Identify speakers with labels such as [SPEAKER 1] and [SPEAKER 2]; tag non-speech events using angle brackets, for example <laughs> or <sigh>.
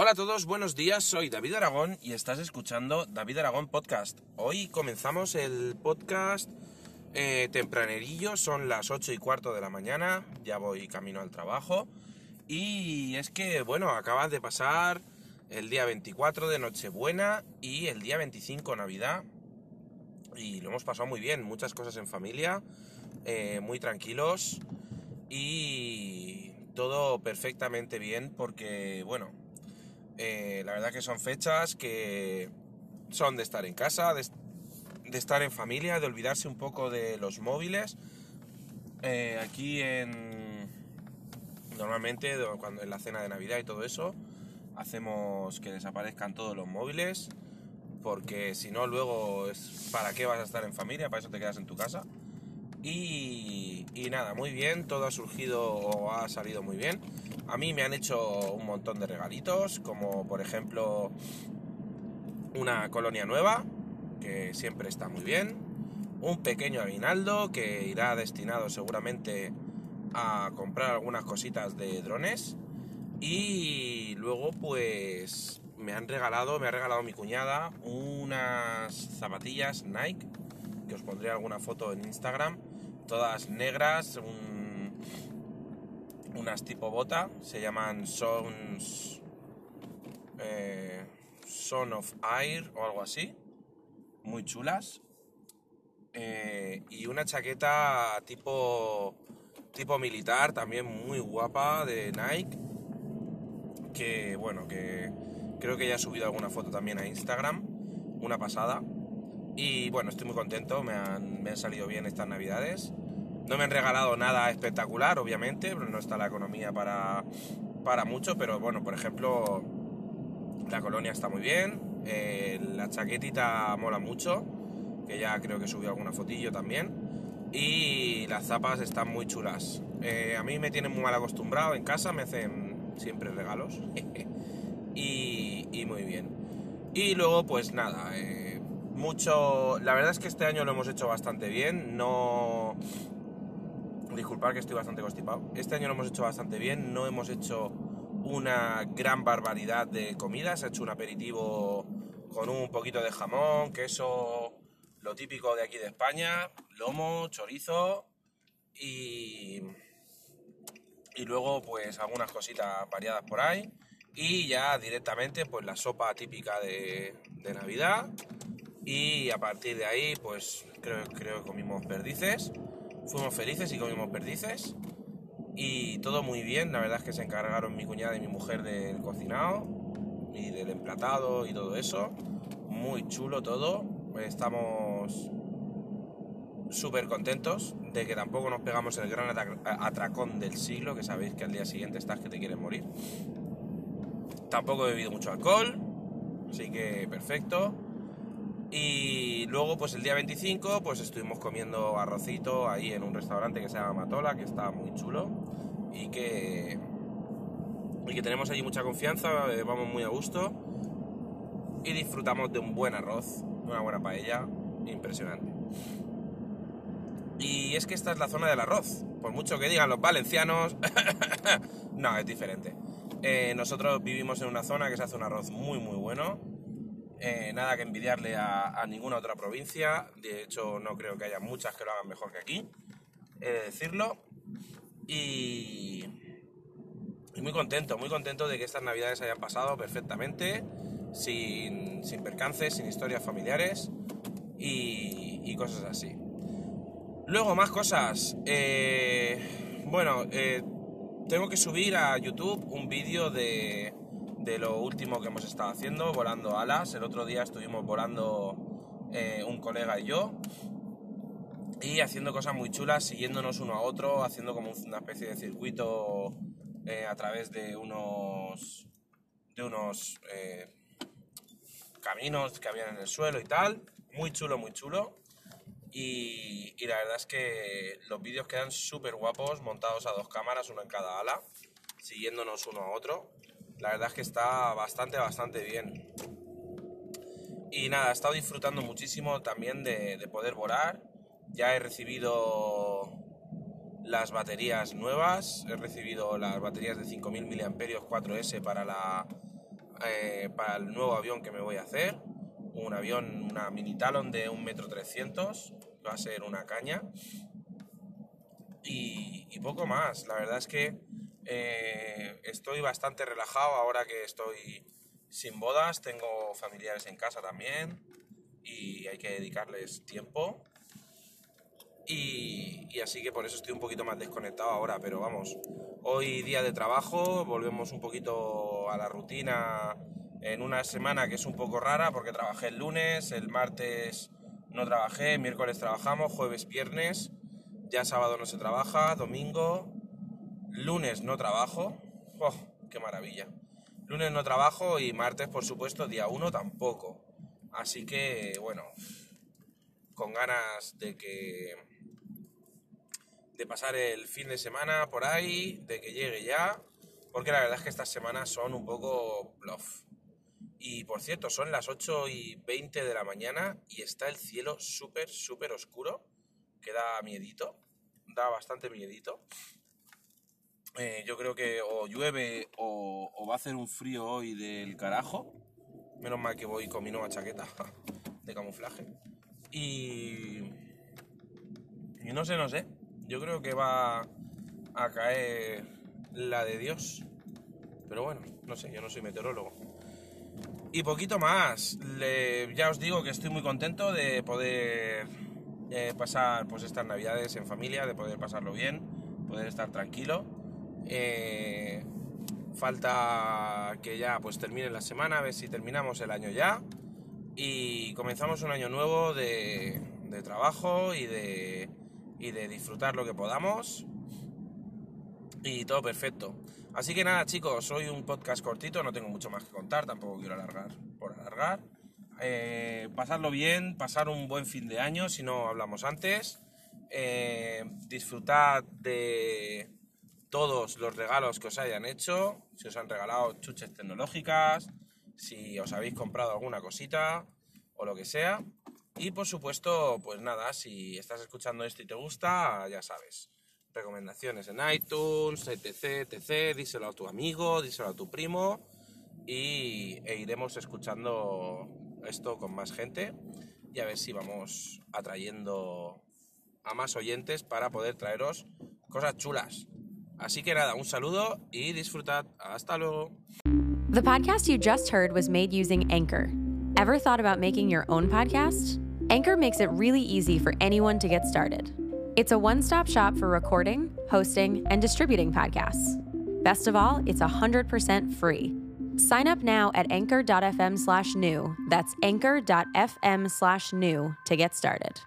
[SPEAKER 1] Hola a todos, buenos días, soy David Aragón y estás escuchando David Aragón Podcast. Hoy comenzamos el podcast eh, tempranerillo, son las 8 y cuarto de la mañana, ya voy camino al trabajo. Y es que, bueno, acaba de pasar el día 24 de Nochebuena y el día 25 Navidad. Y lo hemos pasado muy bien, muchas cosas en familia, eh, muy tranquilos y todo perfectamente bien porque, bueno, eh, la verdad que son fechas que son de estar en casa, de, estar en familia, de olvidarse un poco de los móviles. Eh, aquí en... Normalmente, cuando en la cena de Navidad y todo eso, hacemos que desaparezcan todos los móviles, porque si no, luego es para qué vas a estar en familia, para eso te quedas en tu casa. Y, y, nada, muy bien, todo ha surgido o ha salido muy bien. A mí me han hecho un montón de regalitos, como por ejemplo una colonia nueva, que siempre está muy bien, un pequeño aguinaldo que irá destinado seguramente a comprar algunas cositas de drones. Y luego pues me han regalado, me ha regalado mi cuñada unas zapatillas Nike, que os pondré alguna foto en Instagram, todas negras, unas tipo bota, se llaman Sons, eh, Son of Air o algo así, muy chulas. Eh, y una chaqueta tipo, tipo militar, también muy guapa de Nike, que bueno, que creo que ya he subido alguna foto también a Instagram, una pasada. Y bueno, estoy muy contento, me han, me han salido bien estas navidades. No me han regalado nada espectacular, obviamente, pero no está la economía para, para mucho, pero bueno, por ejemplo, la colonia está muy bien, eh, la chaquetita mola mucho, que ya creo que subió alguna fotillo también, y las zapas están muy chulas. Eh, a mí me tienen muy mal acostumbrado en casa, me hacen siempre regalos, <laughs> y, y, muy bien. Y luego, pues nada, eh, mucho... La verdad es que este año lo hemos hecho bastante bien, no disculpar que estoy bastante constipado. Este año lo hemos hecho bastante bien, no hemos hecho una gran barbaridad de comidas, he hecho un aperitivo con un poquito de jamón, queso, lo típico de aquí de España, lomo, chorizo y, y luego pues algunas cositas variadas por ahí. Y ya directamente pues la sopa típica de, de Navidad. Y a partir de ahí pues creo, creo que comimos perdices Fuimos felices y comimos perdices. Y todo muy bien, la verdad es que se encargaron mi cuñada y mi mujer del cocinado y del emplatado y todo eso. Muy chulo todo. Estamos súper contentos de que tampoco nos pegamos el gran atracón del siglo, que sabéis que al día siguiente estás que te quieres morir. Tampoco he bebido mucho alcohol, así que perfecto. Y luego, pues el día 25, pues estuvimos comiendo arrocito ahí en un restaurante que se llama Matola, que está muy chulo y que, y que tenemos allí mucha confianza, eh, vamos muy a gusto y disfrutamos de un buen arroz, una buena paella, impresionante. Y es que esta es la zona del arroz, por mucho que digan los valencianos, <laughs> no, es diferente. Eh, nosotros vivimos en una zona que se hace un arroz muy muy bueno, eh, nada que envidiarle a, ninguna otra provincia. De hecho, no creo que haya muchas que lo hagan mejor que aquí, he de decirlo. Y, muy contento, muy contento de que estas navidades hayan pasado perfectamente, sin, percances, sin historias familiares y, cosas así. Luego, más cosas. Eh, bueno, eh, tengo que subir a YouTube un vídeo de, de lo último que hemos estado haciendo, volando alas. El otro día estuvimos volando eh, un colega y yo y haciendo cosas muy chulas, siguiéndonos uno a otro, haciendo como una especie de circuito eh, a través de unos de unos eh, caminos que habían en el suelo y tal. Muy chulo, muy chulo. Y, y la verdad es que los vídeos quedan súper guapos, montados a dos cámaras, uno en cada ala, siguiéndonos uno a otro la verdad es que está bastante, bastante bien. Y nada, he estado disfrutando muchísimo también de, poder volar. Ya he recibido las baterías nuevas, he recibido las baterías de 5000 mAh 4S para la eh, para el nuevo avión que me voy a hacer. Un avión, una mini talon de 1,3 m, va a ser una caña. Y poco más, la verdad es que eh, estoy bastante relajado ahora que estoy sin bodas, tengo familiares en casa también y hay que dedicarles tiempo. Y, así que por eso estoy un poquito más desconectado ahora, pero vamos, hoy día de trabajo, volvemos un poquito a la rutina en una semana que es un poco rara porque trabajé el lunes, el martes no trabajé, miércoles trabajamos, jueves, viernes, ya sábado no se trabaja, domingo, lunes no trabajo, ¡oh, qué maravilla! Lunes no trabajo y martes, por supuesto, día 1 tampoco. Así que, bueno, con ganas de que. de pasar el fin de semana por ahí, de que llegue ya, porque la verdad es que estas semanas son un poco bluff. Y por cierto, son las 8 y 20 de la mañana y está el cielo súper, súper oscuro, que da miedito, da bastante miedito. Eh, yo creo que o llueve o, va a hacer un frío hoy del carajo. Menos mal que voy con mi nueva chaqueta <laughs> de camuflaje. Y, y no sé, no sé. Yo creo que va a caer la de Dios. Pero bueno, no sé, yo no soy meteorólogo. Y poquito más. ya os digo que estoy muy contento de poder eh, pasar pues estas navidades en familia, de poder pasarlo bien, poder estar tranquilo eh, falta que ya pues termine la semana, a ver si terminamos el año ya. Y comenzamos un año nuevo de, trabajo y de, y de disfrutar lo que podamos. Y todo perfecto. Así que nada, chicos, soy un podcast cortito, no tengo mucho más que contar, tampoco quiero alargar por alargar. Eh, pasarlo bien, pasar un buen fin de año, si no hablamos antes. Eh, disfrutar de, todos los regalos que os hayan hecho, si os han regalado chuches tecnológicas, si os habéis comprado alguna cosita o lo que sea. Y por supuesto, pues nada, si estás escuchando esto y te gusta, ya sabes. Recomendaciones en iTunes, etc, etc. Díselo a tu amigo, díselo a tu primo y, e iremos escuchando esto con más gente y a ver si vamos atrayendo a más oyentes para poder traeros cosas chulas. Así que nada, un saludo y disfrutad. Hasta luego.
[SPEAKER 2] The podcast you just heard was made using Anchor. Ever thought about making your own podcast? Anchor makes it really easy for anyone to get started. It's a one stop shop for recording, hosting, and distributing podcasts. Best of all, it's 100% free. Sign up now at anchor.fm slash new. That's anchor.fm slash new to get started.